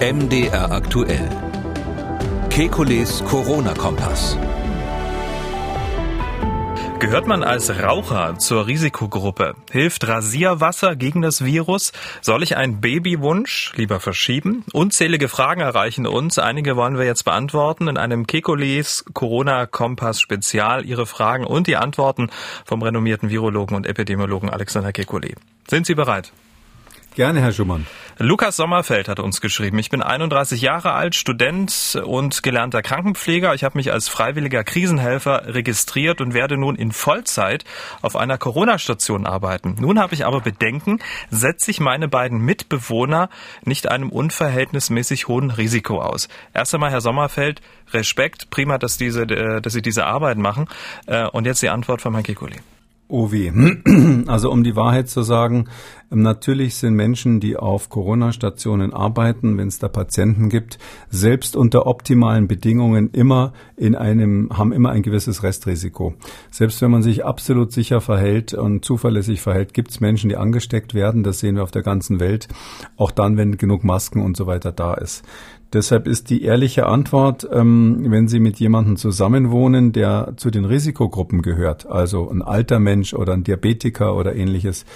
MDR aktuell. Kekules Corona-Kompass. Gehört man als Raucher zur Risikogruppe? Hilft Rasierwasser gegen das Virus? Soll ich einen Babywunsch lieber verschieben? Unzählige Fragen erreichen uns. Einige wollen wir jetzt beantworten in einem Kekules Corona-Kompass Spezial. Ihre Fragen und die Antworten vom renommierten Virologen und Epidemiologen Alexander Kekulé. Sind Sie bereit? Gerne, Herr Schumann. Lukas Sommerfeld hat uns geschrieben. Ich bin 31 Jahre alt, Student und gelernter Krankenpfleger. Ich habe mich als freiwilliger Krisenhelfer registriert und werde nun in Vollzeit auf einer Corona-Station arbeiten. Nun habe ich aber Bedenken, setze ich meine beiden Mitbewohner nicht einem unverhältnismäßig hohen Risiko aus. Erst einmal, Herr Sommerfeld, Respekt, prima, dass, diese, äh, dass Sie diese Arbeit machen. Äh, und jetzt die Antwort von Herrn Kikuli. Oh weh. Also um die Wahrheit zu sagen, ähm, natürlich sind Menschen, die auf Corona-Stationen arbeiten, wenn es da Patienten gibt, selbst unter optimalen Bedingungen immer in einem, haben immer ein gewisses Restrisiko. Selbst wenn man sich absolut sicher verhält und zuverlässig verhält, gibt es Menschen, die angesteckt werden. Das sehen wir auf der ganzen Welt. Auch dann, wenn genug Masken und so weiter da ist. Deshalb ist die ehrliche Antwort, ähm, wenn Sie mit jemandem zusammenwohnen, der zu den Risikogruppen gehört, also ein alter Mensch oder ein Diabetiker oder ähnliches,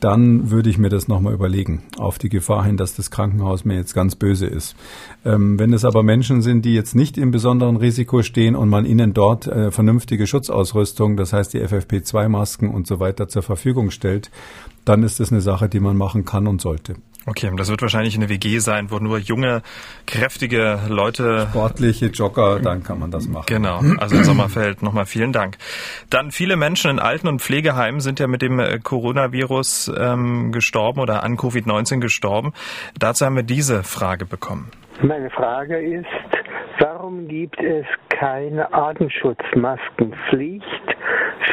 dann würde ich mir das nochmal überlegen, auf die Gefahr hin, dass das Krankenhaus mir jetzt ganz böse ist. Ähm, wenn es aber Menschen sind, die jetzt nicht im besonderen Risiko stehen und man ihnen dort äh, vernünftige Schutzausrüstung, das heißt die FFP2-Masken und so weiter zur Verfügung stellt, dann ist das eine Sache, die man machen kann und sollte. Okay, das wird wahrscheinlich eine WG sein, wo nur junge, kräftige Leute. Sportliche Jogger, dann kann man das machen. Genau, also in Sommerfeld nochmal vielen Dank. Dann viele Menschen in Alten- und Pflegeheimen sind ja mit dem äh, Coronavirus ähm, gestorben oder an Covid-19 gestorben. Dazu haben wir diese Frage bekommen. Meine Frage ist, warum gibt es keine Atemschutzmaskenpflicht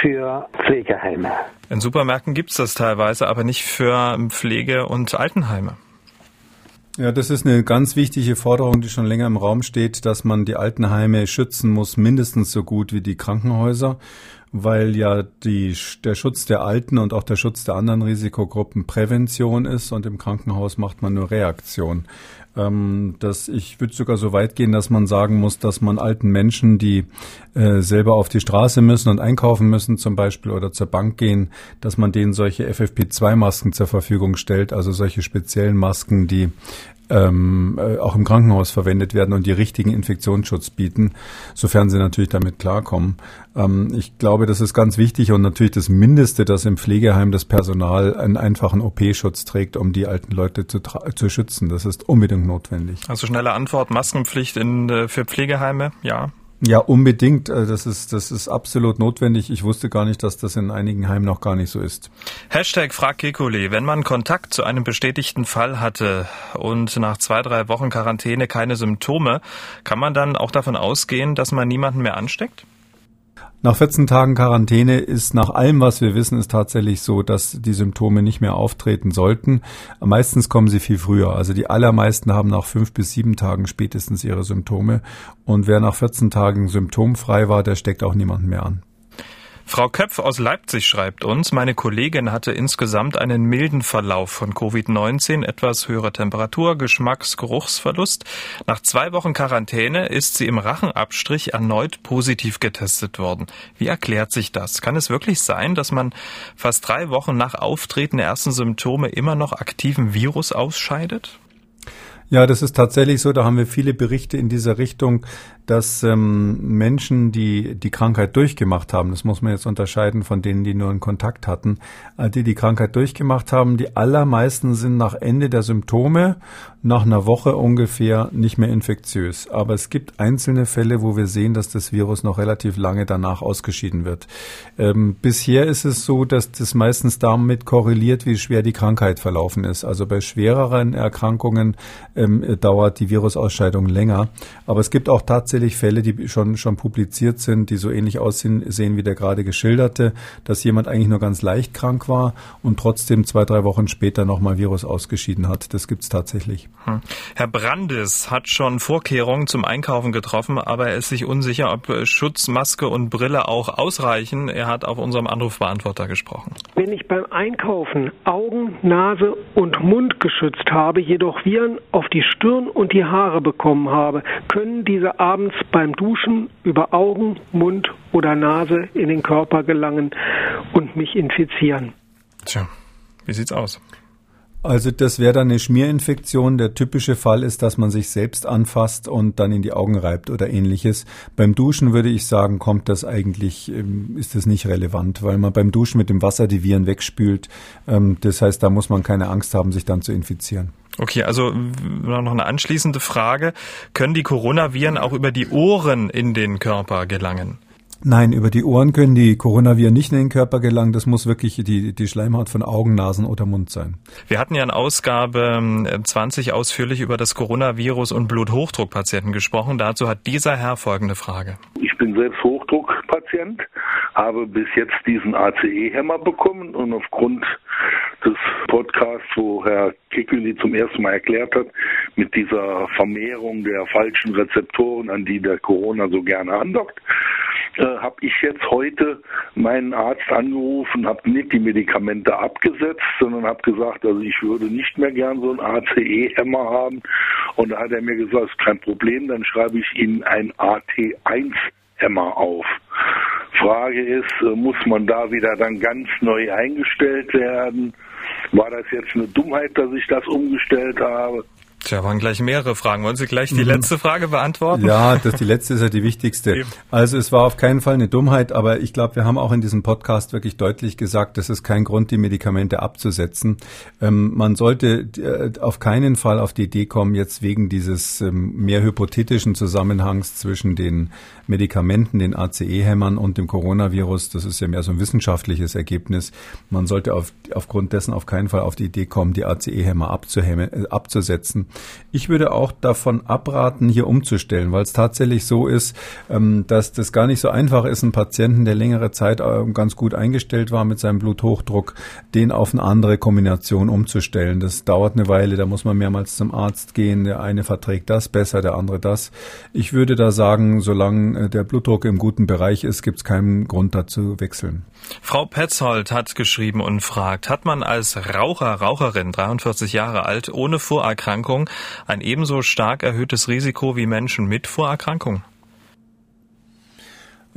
für Pflegeheime? In Supermärkten gibt es das teilweise, aber nicht für Pflege- und Altenheime. Ja, das ist eine ganz wichtige Forderung, die schon länger im Raum steht, dass man die Altenheime schützen muss, mindestens so gut wie die Krankenhäuser, weil ja die, der Schutz der Alten und auch der Schutz der anderen Risikogruppen Prävention ist und im Krankenhaus macht man nur Reaktion. Ähm, dass ich würde sogar so weit gehen, dass man sagen muss, dass man alten Menschen, die äh, selber auf die Straße müssen und einkaufen müssen zum Beispiel oder zur Bank gehen, dass man denen solche FFP2-Masken zur Verfügung stellt, also solche speziellen Masken, die ähm, äh, auch im Krankenhaus verwendet werden und die richtigen Infektionsschutz bieten, sofern sie natürlich damit klarkommen. Ähm, ich glaube, das ist ganz wichtig und natürlich das Mindeste, dass im Pflegeheim das Personal einen einfachen OP-Schutz trägt, um die alten Leute zu, zu schützen. Das ist unbedingt notwendig. Also schnelle Antwort, Maskenpflicht in, äh, für Pflegeheime, ja. Ja, unbedingt. Äh, das ist, das ist absolut notwendig. Ich wusste gar nicht, dass das in einigen Heimen noch gar nicht so ist. Hashtag Frag Kekuli. Wenn man Kontakt zu einem bestätigten Fall hatte und nach zwei, drei Wochen Quarantäne keine Symptome, kann man dann auch davon ausgehen, dass man niemanden mehr ansteckt? Nach 14 Tagen Quarantäne ist nach allem, was wir wissen, ist tatsächlich so, dass die Symptome nicht mehr auftreten sollten. Meistens kommen sie viel früher. Also die allermeisten haben nach fünf bis sieben Tagen spätestens ihre Symptome. Und wer nach 14 Tagen symptomfrei war, der steckt auch niemanden mehr an. Frau Köpf aus Leipzig schreibt uns, meine Kollegin hatte insgesamt einen milden Verlauf von Covid-19, etwas höhere Temperatur, Geschmacks-, Geruchsverlust. Nach zwei Wochen Quarantäne ist sie im Rachenabstrich erneut positiv getestet worden. Wie erklärt sich das? Kann es wirklich sein, dass man fast drei Wochen nach Auftreten der ersten Symptome immer noch aktiven Virus ausscheidet? Ja, das ist tatsächlich so. Da haben wir viele Berichte in dieser Richtung, dass ähm, Menschen, die die Krankheit durchgemacht haben, das muss man jetzt unterscheiden von denen, die nur einen Kontakt hatten, äh, die die Krankheit durchgemacht haben, die allermeisten sind nach Ende der Symptome, nach einer Woche ungefähr, nicht mehr infektiös. Aber es gibt einzelne Fälle, wo wir sehen, dass das Virus noch relativ lange danach ausgeschieden wird. Ähm, bisher ist es so, dass das meistens damit korreliert, wie schwer die Krankheit verlaufen ist. Also bei schwereren Erkrankungen ähm, dauert die Virusausscheidung länger. Aber es gibt auch tatsächlich Fälle, die schon, schon publiziert sind, die so ähnlich aussehen sehen wie der gerade geschilderte, dass jemand eigentlich nur ganz leicht krank war und trotzdem zwei, drei Wochen später nochmal Virus ausgeschieden hat. Das gibt's tatsächlich. Hm. Herr Brandes hat schon Vorkehrungen zum Einkaufen getroffen, aber er ist sich unsicher, ob Schutz, Maske und Brille auch ausreichen. Er hat auf unserem Anrufbeantworter gesprochen. Wenn ich beim Einkaufen Augen, Nase und Mund geschützt habe, jedoch Viren auf auf die Stirn und die Haare bekommen habe, können diese abends beim Duschen über Augen, Mund oder Nase in den Körper gelangen und mich infizieren. Tja, wie sieht's aus? Also das wäre dann eine Schmierinfektion. Der typische Fall ist, dass man sich selbst anfasst und dann in die Augen reibt oder ähnliches. Beim Duschen würde ich sagen, kommt das eigentlich, ähm, ist das nicht relevant, weil man beim Duschen mit dem Wasser die Viren wegspült. Ähm, das heißt, da muss man keine Angst haben, sich dann zu infizieren. Okay, also noch eine anschließende Frage. Können die Coronaviren auch über die Ohren in den Körper gelangen? Nein, über die Ohren können die Coronaviren nicht in den Körper gelangen. Das muss wirklich die, die Schleimhaut von Augen, Nasen oder Mund sein. Wir hatten ja in Ausgabe 20 ähm, ausführlich über das Coronavirus und Bluthochdruckpatienten gesprochen. Dazu hat dieser Herr folgende Frage. Ich bin selbst Hochdruckpatient, habe bis jetzt diesen ACE-Hämmer bekommen und aufgrund des Podcasts, wo Herr Kikuli zum ersten Mal erklärt hat, mit dieser Vermehrung der falschen Rezeptoren, an die der Corona so gerne andockt, äh, habe ich jetzt heute meinen Arzt angerufen, habe nicht die Medikamente abgesetzt, sondern habe gesagt, also ich würde nicht mehr gern so einen ACE-Hämmer haben. Und da hat er mir gesagt, ist kein Problem, dann schreibe ich Ihnen ein AT1-Hämmer auf. Frage ist, äh, muss man da wieder dann ganz neu eingestellt werden? War das jetzt eine Dummheit, dass ich das umgestellt habe? Tja, waren gleich mehrere Fragen. Wollen Sie gleich die mhm. letzte Frage beantworten? Ja, das, die letzte ist ja die wichtigste. Also es war auf keinen Fall eine Dummheit, aber ich glaube, wir haben auch in diesem Podcast wirklich deutlich gesagt, das ist kein Grund, die Medikamente abzusetzen. Ähm, man sollte äh, auf keinen Fall auf die Idee kommen, jetzt wegen dieses ähm, mehr hypothetischen Zusammenhangs zwischen den Medikamenten, den ACE-Hämmern und dem Coronavirus, das ist ja mehr so ein wissenschaftliches Ergebnis. Man sollte auf, aufgrund dessen auf keinen Fall auf die Idee kommen, die ACE-Hämmer äh, abzusetzen. Ich würde auch davon abraten, hier umzustellen, weil es tatsächlich so ist, ähm, dass das gar nicht so einfach ist, einen Patienten, der längere Zeit äh, ganz gut eingestellt war mit seinem Bluthochdruck, den auf eine andere Kombination umzustellen. Das dauert eine Weile, da muss man mehrmals zum Arzt gehen. Der eine verträgt das besser, der andere das. Ich würde da sagen, solange äh, der Blutdruck im guten Bereich ist, gibt es keinen Grund dazu wechseln. Frau Petzold hat geschrieben und fragt, hat man als Raucher, Raucherin, 43 Jahre alt, ohne Vorerkrankung ein ebenso stark erhöhtes Risiko wie Menschen mit Vorerkrankung?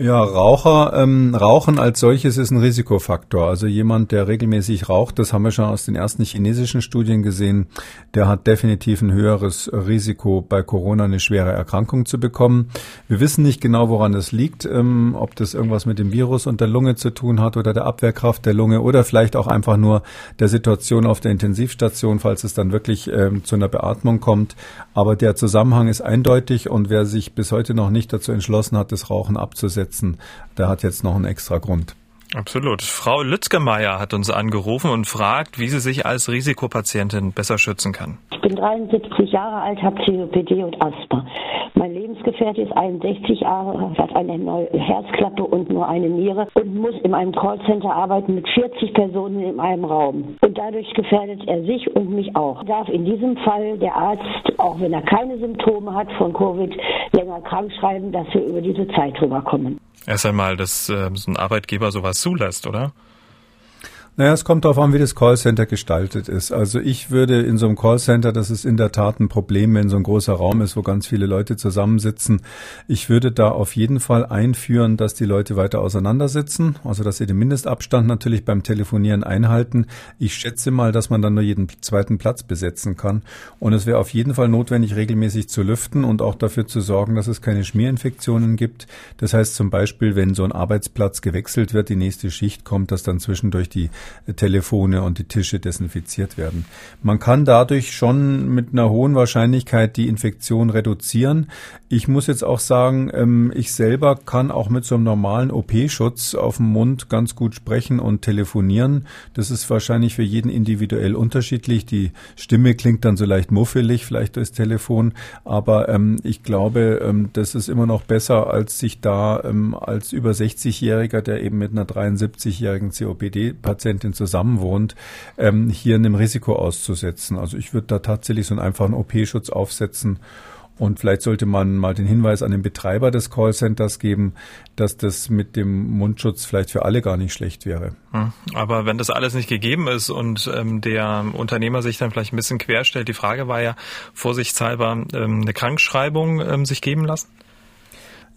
Ja, Raucher, ähm, Rauchen als solches ist ein Risikofaktor. Also jemand, der regelmäßig raucht, das haben wir schon aus den ersten chinesischen Studien gesehen, der hat definitiv ein höheres Risiko, bei Corona eine schwere Erkrankung zu bekommen. Wir wissen nicht genau, woran das liegt, ähm, ob das irgendwas mit dem Virus und der Lunge zu tun hat oder der Abwehrkraft der Lunge oder vielleicht auch einfach nur der Situation auf der Intensivstation, falls es dann wirklich ähm, zu einer Beatmung kommt. Aber der Zusammenhang ist eindeutig und wer sich bis heute noch nicht dazu entschlossen hat, das Rauchen abzusetzen, setzen, der hat jetzt noch einen extra Grund. Absolut. Frau Lützgemeier hat uns angerufen und fragt, wie sie sich als Risikopatientin besser schützen kann. Ich bin 73 Jahre alt, habe COPD und Asthma. Mein Lebensgefährte ist 61 Jahre, hat eine neue Herzklappe und nur eine Niere und muss in einem Callcenter arbeiten mit 40 Personen in einem Raum. Und dadurch gefährdet er sich und mich auch. Darf in diesem Fall der Arzt, auch wenn er keine Symptome hat von Covid, länger krank schreiben, dass wir über diese Zeit rüberkommen. Erst einmal, dass äh, so ein Arbeitgeber sowas zulässt, oder? Naja, es kommt darauf an, wie das Callcenter gestaltet ist. Also ich würde in so einem Callcenter, das ist in der Tat ein Problem, wenn so ein großer Raum ist, wo ganz viele Leute zusammensitzen. Ich würde da auf jeden Fall einführen, dass die Leute weiter auseinandersitzen, also dass sie den Mindestabstand natürlich beim Telefonieren einhalten. Ich schätze mal, dass man dann nur jeden zweiten Platz besetzen kann. Und es wäre auf jeden Fall notwendig, regelmäßig zu lüften und auch dafür zu sorgen, dass es keine Schmierinfektionen gibt. Das heißt zum Beispiel, wenn so ein Arbeitsplatz gewechselt wird, die nächste Schicht kommt, dass dann zwischendurch die Telefone und die Tische desinfiziert werden. Man kann dadurch schon mit einer hohen Wahrscheinlichkeit die Infektion reduzieren. Ich muss jetzt auch sagen, ähm, ich selber kann auch mit so einem normalen OP-Schutz auf dem Mund ganz gut sprechen und telefonieren. Das ist wahrscheinlich für jeden individuell unterschiedlich. Die Stimme klingt dann so leicht muffelig, vielleicht durchs Telefon, aber ähm, ich glaube, ähm, das ist immer noch besser, als sich da als über 60-Jähriger, der eben mit einer 73-jährigen COPD-Patientin Patientin zusammenwohnt, ähm, hier einem Risiko auszusetzen. Also ich würde da tatsächlich so einen einfachen OP-Schutz aufsetzen Und vielleicht sollte man mal den Hinweis an den Betreiber des Callcenters geben, dass das mit dem Mundschutz vielleicht für alle gar nicht schlecht wäre. Hm. Aber wenn das alles nicht gegeben ist und ähm, der Unternehmer sich dann vielleicht ein bisschen querstellt, die Frage war ja vorsichtshalber ähm, eine Krankschreibung ähm, sich geben lassen?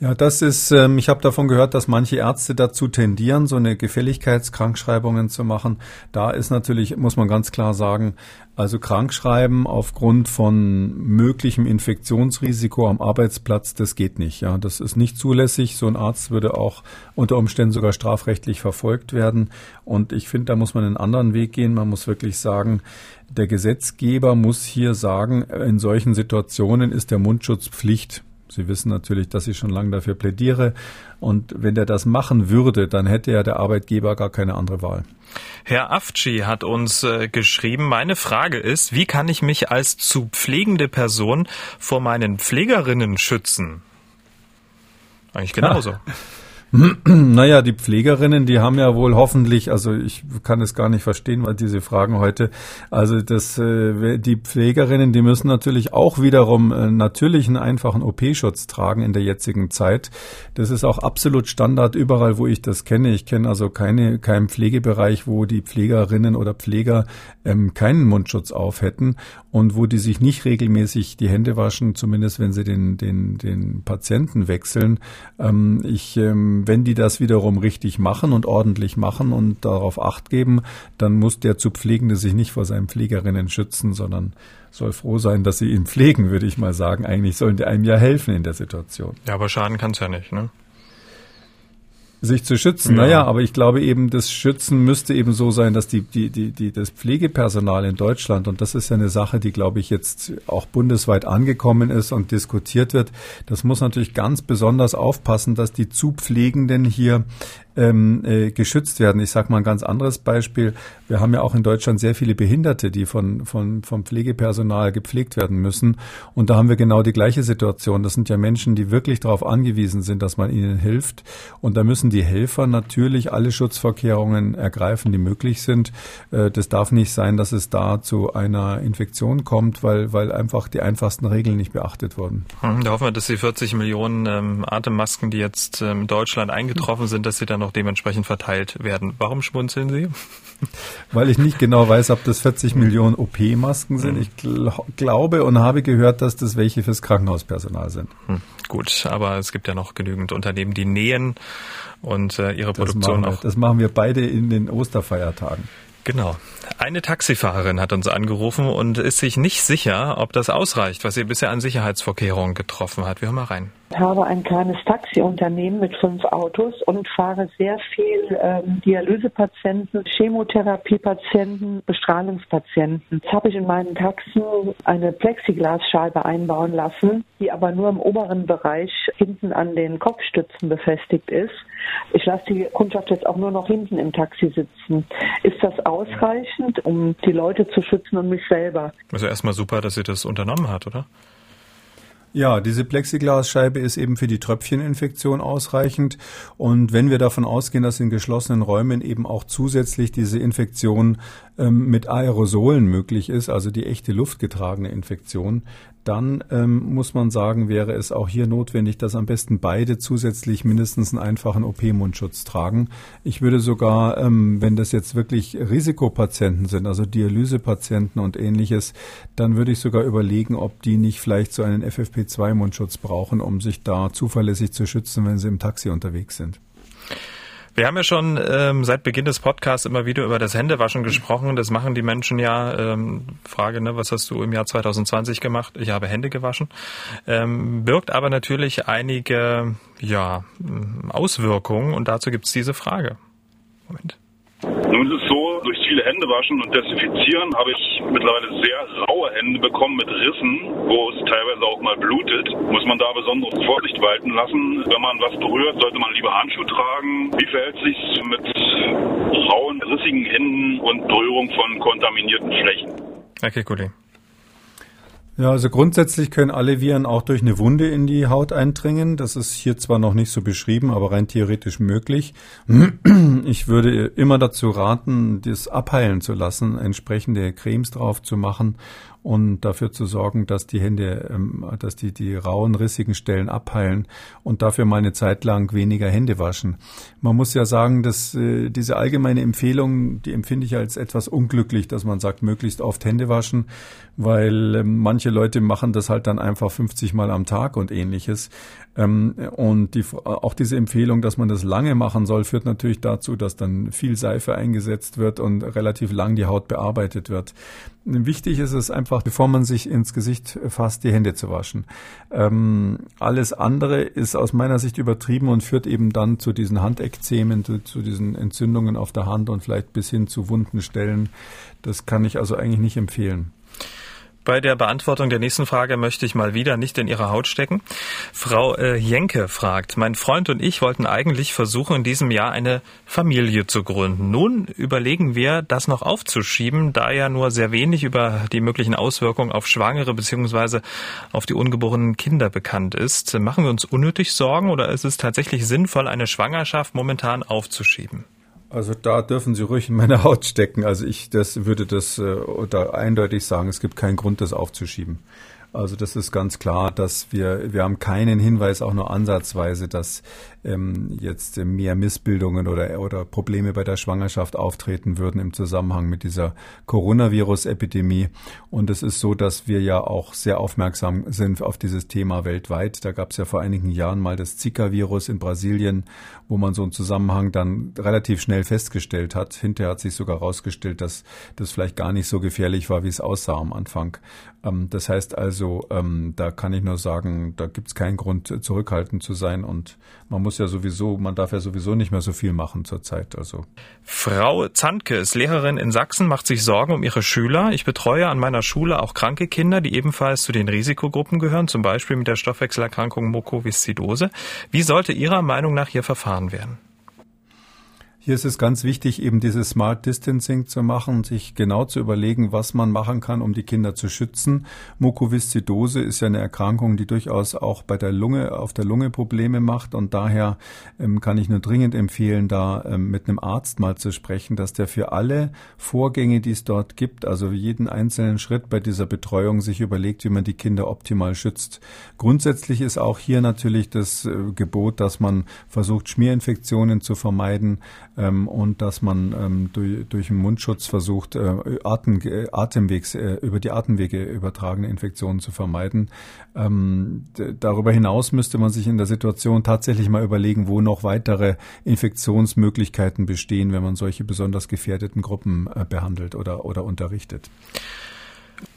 Ja, das ist, ähm, ich habe davon gehört, dass manche Ärzte dazu tendieren, so eine Gefälligkeitskrankschreibungen zu machen. Da ist natürlich, muss man ganz klar sagen, also Krankschreiben aufgrund von möglichem Infektionsrisiko am Arbeitsplatz, das geht nicht. Ja, das ist nicht zulässig. So ein Arzt würde auch unter Umständen sogar strafrechtlich verfolgt werden. Und ich finde, da muss man einen anderen Weg gehen. Man muss wirklich sagen, der Gesetzgeber muss hier sagen, in solchen Situationen ist der Mundschutz Pflicht. Sie wissen natürlich, dass ich schon lange dafür plädiere. Und wenn er das machen würde, dann hätte ja der Arbeitgeber gar keine andere Wahl. Herr Afci hat uns äh, geschrieben, meine Frage ist, wie kann ich mich als zu pflegende Person vor meinen Pflegerinnen schützen? Eigentlich genauso. Naja, die Pflegerinnen, die haben ja wohl hoffentlich, also ich kann es gar nicht verstehen, weil diese Fragen heute, also das, äh, die Pflegerinnen, die müssen natürlich auch wiederum äh, natürlich einen einfachen OP-Schutz tragen in der jetzigen Zeit. Das ist auch absolut Standard überall, wo ich das kenne. Ich kenne also keine, keinen Pflegebereich, wo die Pflegerinnen oder Pfleger ähm, keinen Mundschutz auf hätten und wo die sich nicht regelmäßig die Hände waschen, zumindest wenn sie den, den, den Patienten wechseln. Ähm, ich ähm, wenn die das wiederum richtig machen und ordentlich machen und darauf acht geben, dann muss der zu Pflegende sich nicht vor seinen Pflegerinnen schützen, sondern soll froh sein, dass sie ihn pflegen, würde ich mal sagen. Eigentlich sollen die einem ja helfen in der Situation. Ja, aber schaden kann es ja nicht, ne? Sich zu schützen. Ja. Naja, aber ich glaube eben, das Schützen müsste eben so sein, dass die, die, die, die, das Pflegepersonal in Deutschland, und das ist ja eine Sache, die, glaube ich, jetzt auch bundesweit angekommen ist und diskutiert wird, das muss natürlich ganz besonders aufpassen, dass die Zupflegenden hier ähm, äh, geschützt werden. Ich sage mal ein ganz anderes Beispiel. Wir haben ja auch in Deutschland sehr viele Behinderte, die von, von, vom Pflegepersonal gepflegt werden müssen. Und da haben wir genau die gleiche Situation. Das sind ja Menschen, die wirklich darauf angewiesen sind, dass man ihnen hilft. Und da müssen die Helfer natürlich alle Schutzvorkehrungen ergreifen, die möglich sind. Äh, das darf nicht sein, dass es da zu einer Infektion kommt, weil, weil einfach die einfachsten Regeln nicht beachtet wurden. Hm, da hoffen wir, dass die 40 Millionen ähm, Atemmasken, die jetzt ähm, in Deutschland eingetroffen sind, dass sie dann noch dementsprechend verteilt werden. Warum schmunzeln Sie? Weil ich nicht genau weiß, ob das 40 Millionen OP-Masken sind. Ich gl glaube und habe gehört, dass das welche fürs Krankenhauspersonal sind. Hm, gut, aber es gibt ja noch genügend Unternehmen, die nähen und äh, ihre Produktion das auch. Das machen wir beide in den Osterfeiertagen. Genau. Eine Taxifahrerin hat uns angerufen und ist sich nicht sicher, ob das ausreicht, was sie bisher an Sicherheitsvorkehrungen getroffen hat. Wir hören mal rein. Ich habe ein kleines Taxiunternehmen mit fünf Autos und fahre sehr viel ähm, Dialysepatienten, Chemotherapiepatienten, Bestrahlungspatienten. Jetzt habe ich in meinen Taxen eine Plexiglasscheibe einbauen lassen, die aber nur im oberen Bereich hinten an den Kopfstützen befestigt ist. Ich lasse die Kundschaft jetzt auch nur noch hinten im Taxi sitzen. Ist das ausreichend, um die Leute zu schützen und mich selber? Also erstmal super, dass sie das unternommen hat, oder? Ja, diese Plexiglasscheibe ist eben für die Tröpfcheninfektion ausreichend. Und wenn wir davon ausgehen, dass in geschlossenen Räumen eben auch zusätzlich diese Infektion ähm, mit Aerosolen möglich ist, also die echte luftgetragene Infektion, dann ähm, muss man sagen, wäre es auch hier notwendig, dass am besten beide zusätzlich mindestens einen einfachen OP-Mundschutz tragen. Ich würde sogar, ähm, wenn das jetzt wirklich Risikopatienten sind, also Dialysepatienten und ähnliches, dann würde ich sogar überlegen, ob die nicht vielleicht so einen FFP2-Mundschutz brauchen, um sich da zuverlässig zu schützen, wenn sie im Taxi unterwegs sind. Wir haben ja schon ähm, seit Beginn des Podcasts immer wieder über das Händewaschen gesprochen. Das machen die Menschen ja. Ähm, Frage, ne, was hast du im Jahr 2020 gemacht? Ich habe Hände gewaschen. Ähm, birgt aber natürlich einige ja, Auswirkungen und dazu gibt es diese Frage. Moment. Nun ist es so, viele Hände waschen und desinfizieren habe ich mittlerweile sehr raue Hände bekommen mit Rissen, wo es teilweise auch mal blutet. Muss man da besondere Vorsicht walten lassen. Wenn man was berührt, sollte man lieber Handschuhe tragen. Wie verhält sich mit rauen, rissigen Händen und Berührung von kontaminierten Flächen? Okay, Kollege. Ja, also grundsätzlich können alle Viren auch durch eine Wunde in die Haut eindringen. Das ist hier zwar noch nicht so beschrieben, aber rein theoretisch möglich. Ich würde immer dazu raten, das abheilen zu lassen, entsprechende Cremes drauf zu machen und dafür zu sorgen, dass die Hände, ähm, dass die, die rauen, rissigen Stellen abheilen und dafür mal eine Zeit lang weniger Hände waschen. Man muss ja sagen, dass äh, diese allgemeine Empfehlung, die empfinde ich als etwas unglücklich, dass man sagt, möglichst oft Hände waschen, weil ähm, manche Leute machen das halt dann einfach 50 Mal am Tag und ähnliches. Ähm, und die, auch diese Empfehlung, dass man das lange machen soll, führt natürlich dazu, dass dann viel Seife eingesetzt wird und relativ lang die Haut bearbeitet wird. Wichtig ist es einfach, bevor man sich ins Gesicht fasst, die Hände zu waschen. Ähm, alles andere ist aus meiner Sicht übertrieben und führt eben dann zu diesen Handekzemen, zu, zu diesen Entzündungen auf der Hand und vielleicht bis hin zu wunden Stellen. Das kann ich also eigentlich nicht empfehlen. Bei der Beantwortung der nächsten Frage möchte ich mal wieder nicht in Ihre Haut stecken. Frau äh, Jenke fragt, mein Freund und ich wollten eigentlich versuchen, in diesem Jahr eine Familie zu gründen. Nun überlegen wir, das noch aufzuschieben, da ja nur sehr wenig über die möglichen Auswirkungen auf Schwangere bzw. auf die ungeborenen Kinder bekannt ist. Machen wir uns unnötig Sorgen oder ist es tatsächlich sinnvoll, eine Schwangerschaft momentan aufzuschieben? Also da dürfen Sie ruhig in meine Haut stecken. Also ich das würde das äh, da eindeutig sagen, es gibt keinen Grund, das aufzuschieben. Also das ist ganz klar, dass wir, wir haben keinen Hinweis, auch nur ansatzweise, dass ähm, jetzt mehr Missbildungen oder, oder Probleme bei der Schwangerschaft auftreten würden im Zusammenhang mit dieser Coronavirus-Epidemie. Und es ist so, dass wir ja auch sehr aufmerksam sind auf dieses Thema weltweit. Da gab es ja vor einigen Jahren mal das Zika-Virus in Brasilien, wo man so einen Zusammenhang dann relativ schnell festgestellt hat. Hinterher hat sich sogar herausgestellt, dass das vielleicht gar nicht so gefährlich war, wie es aussah am Anfang. Ähm, das heißt also, ähm, da kann ich nur sagen, da gibt es keinen Grund, zurückhaltend zu sein und man muss ja sowieso, man darf ja sowieso nicht mehr so viel machen zurzeit. Also. Frau Zandke ist Lehrerin in Sachsen, macht sich Sorgen um ihre Schüler. Ich betreue an meiner Schule auch kranke Kinder, die ebenfalls zu den Risikogruppen gehören, zum Beispiel mit der Stoffwechselerkrankung Mukoviszidose. Wie sollte Ihrer Meinung nach hier verfahren werden? Hier ist es ganz wichtig, eben dieses Smart Distancing zu machen, sich genau zu überlegen, was man machen kann, um die Kinder zu schützen. Mukoviszidose ist ja eine Erkrankung, die durchaus auch bei der Lunge, auf der Lunge Probleme macht und daher ähm, kann ich nur dringend empfehlen, da ähm, mit einem Arzt mal zu sprechen, dass der für alle Vorgänge, die es dort gibt, also jeden einzelnen Schritt bei dieser Betreuung sich überlegt, wie man die Kinder optimal schützt. Grundsätzlich ist auch hier natürlich das äh, Gebot, dass man versucht, Schmierinfektionen zu vermeiden, ähm, und dass man ähm, durch, durch einen Mundschutz versucht, äh, Atem, Atemwegs, äh, über die Atemwege übertragene Infektionen zu vermeiden. Ähm, darüber hinaus müsste man sich in der Situation tatsächlich mal überlegen, wo noch weitere Infektionsmöglichkeiten bestehen, wenn man solche besonders gefährdeten Gruppen äh, behandelt oder, oder unterrichtet.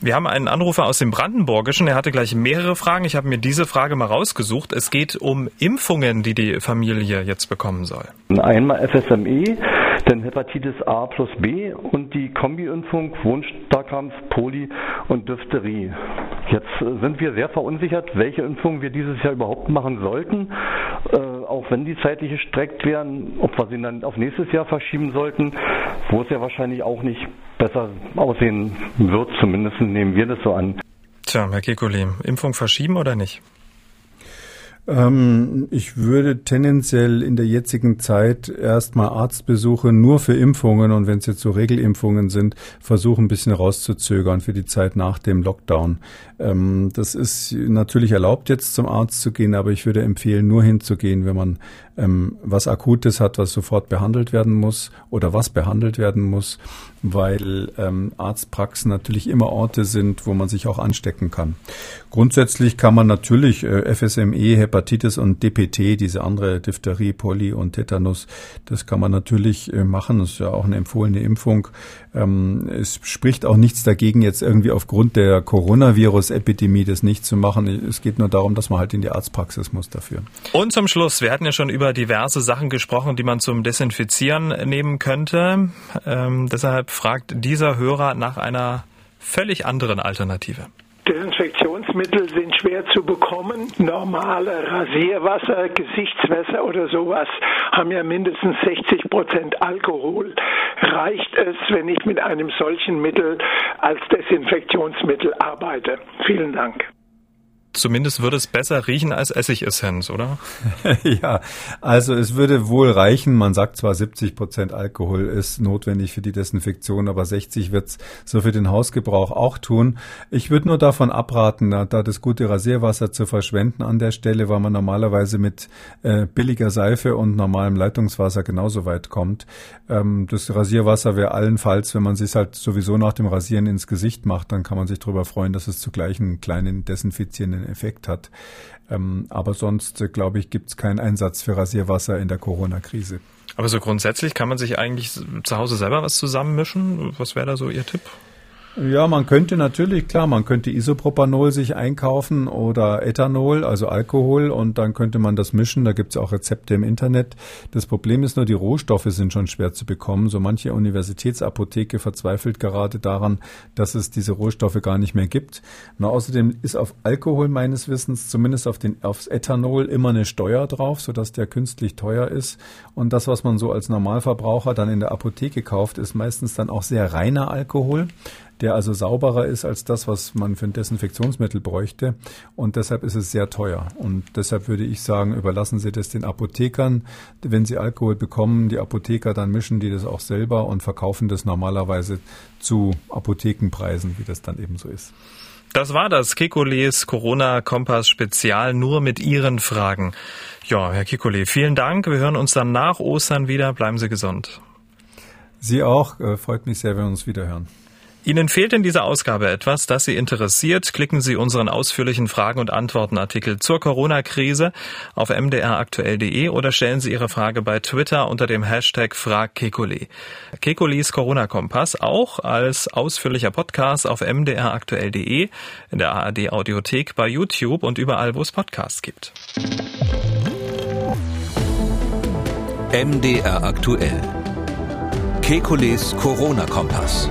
Wir haben einen Anrufer aus dem Brandenburgischen. Er hatte gleich mehrere Fragen. Ich habe mir diese Frage mal rausgesucht. Es geht um Impfungen, die die Familie jetzt bekommen soll. Einmal FSME, dann Hepatitis A plus B und die Kombi-Impfung Wundstarkrampf, Poli und Diphtherie. Jetzt sind wir sehr verunsichert, welche Impfungen wir dieses Jahr überhaupt machen sollten, äh, auch wenn die zeitlich gestreckt wären, ob wir sie dann auf nächstes Jahr verschieben sollten, wo es ja wahrscheinlich auch nicht besser aussehen wird, zumindest nehmen wir das so an. Tja, Herr Kekulé, Impfung verschieben oder nicht? Ähm, ich würde tendenziell in der jetzigen Zeit erstmal Arztbesuche nur für Impfungen und wenn es jetzt so Regelimpfungen sind, versuchen ein bisschen rauszuzögern für die Zeit nach dem Lockdown. Ähm, das ist natürlich erlaubt, jetzt zum Arzt zu gehen, aber ich würde empfehlen, nur hinzugehen, wenn man ähm, was Akutes hat, was sofort behandelt werden muss oder was behandelt werden muss, weil ähm, Arztpraxen natürlich immer Orte sind, wo man sich auch anstecken kann. Grundsätzlich kann man natürlich äh, FSME, Hepatitis und DPT, diese andere Diphtherie, Poly und Tetanus, das kann man natürlich äh, machen. Das ist ja auch eine empfohlene Impfung. Ähm, es spricht auch nichts dagegen, jetzt irgendwie aufgrund der Coronavirus-Epidemie das nicht zu machen. Es geht nur darum, dass man halt in die Arztpraxis muss dafür. Und zum Schluss, wir hatten ja schon über diverse Sachen gesprochen, die man zum Desinfizieren nehmen könnte. Ähm, deshalb fragt dieser Hörer nach einer völlig anderen Alternative. Desinfektionsmittel sind schwer zu bekommen. Normale Rasierwasser, Gesichtswässer oder sowas haben ja mindestens 60 Prozent Alkohol. Reicht es, wenn ich mit einem solchen Mittel als Desinfektionsmittel arbeite? Vielen Dank. Zumindest würde es besser riechen als Essigessenz, oder? ja, also es würde wohl reichen. Man sagt zwar 70 Prozent Alkohol ist notwendig für die Desinfektion, aber 60 wird es so für den Hausgebrauch auch tun. Ich würde nur davon abraten, da, da das gute Rasierwasser zu verschwenden an der Stelle, weil man normalerweise mit äh, billiger Seife und normalem Leitungswasser genauso weit kommt. Ähm, das Rasierwasser wäre allenfalls, wenn man sich halt sowieso nach dem Rasieren ins Gesicht macht, dann kann man sich darüber freuen, dass es zugleich einen kleinen desinfizierenden Effekt hat. Ähm, aber sonst, äh, glaube ich, gibt es keinen Einsatz für Rasierwasser in der Corona-Krise. Aber so grundsätzlich kann man sich eigentlich zu Hause selber was zusammenmischen? Was wäre da so Ihr Tipp? Ja, man könnte natürlich, klar, man könnte Isopropanol sich einkaufen oder Ethanol, also Alkohol, und dann könnte man das mischen. Da gibt's auch Rezepte im Internet. Das Problem ist nur, die Rohstoffe sind schon schwer zu bekommen. So manche Universitätsapotheke verzweifelt gerade daran, dass es diese Rohstoffe gar nicht mehr gibt. Na, außerdem ist auf Alkohol meines Wissens, zumindest auf den, aufs Ethanol, immer eine Steuer drauf, sodass der künstlich teuer ist. Und das, was man so als Normalverbraucher dann in der Apotheke kauft, ist meistens dann auch sehr reiner Alkohol der also sauberer ist als das, was man für ein Desinfektionsmittel bräuchte. Und deshalb ist es sehr teuer. Und deshalb würde ich sagen, überlassen Sie das den Apothekern. Wenn Sie Alkohol bekommen, die Apotheker, dann mischen die das auch selber und verkaufen das normalerweise zu Apothekenpreisen, wie das dann eben so ist. Das war das Kekules Corona Kompass Spezial nur mit Ihren Fragen. Ja, Herr Kikole, vielen Dank. Wir hören uns dann nach Ostern wieder. Bleiben Sie gesund. Sie auch. Äh, freut mich sehr, wenn wir uns wieder hören. Ihnen fehlt in dieser Ausgabe etwas, das Sie interessiert, klicken Sie unseren ausführlichen Fragen- und Antwortenartikel zur Corona-Krise auf mdraktuell.de oder stellen Sie Ihre Frage bei Twitter unter dem Hashtag FragKekule. Kekulis Corona-Kompass auch als ausführlicher Podcast auf mdraktuell.de, in der ARD-Audiothek, bei YouTube und überall, wo es Podcasts gibt. MDR aktuell. Kekules Corona-Kompass.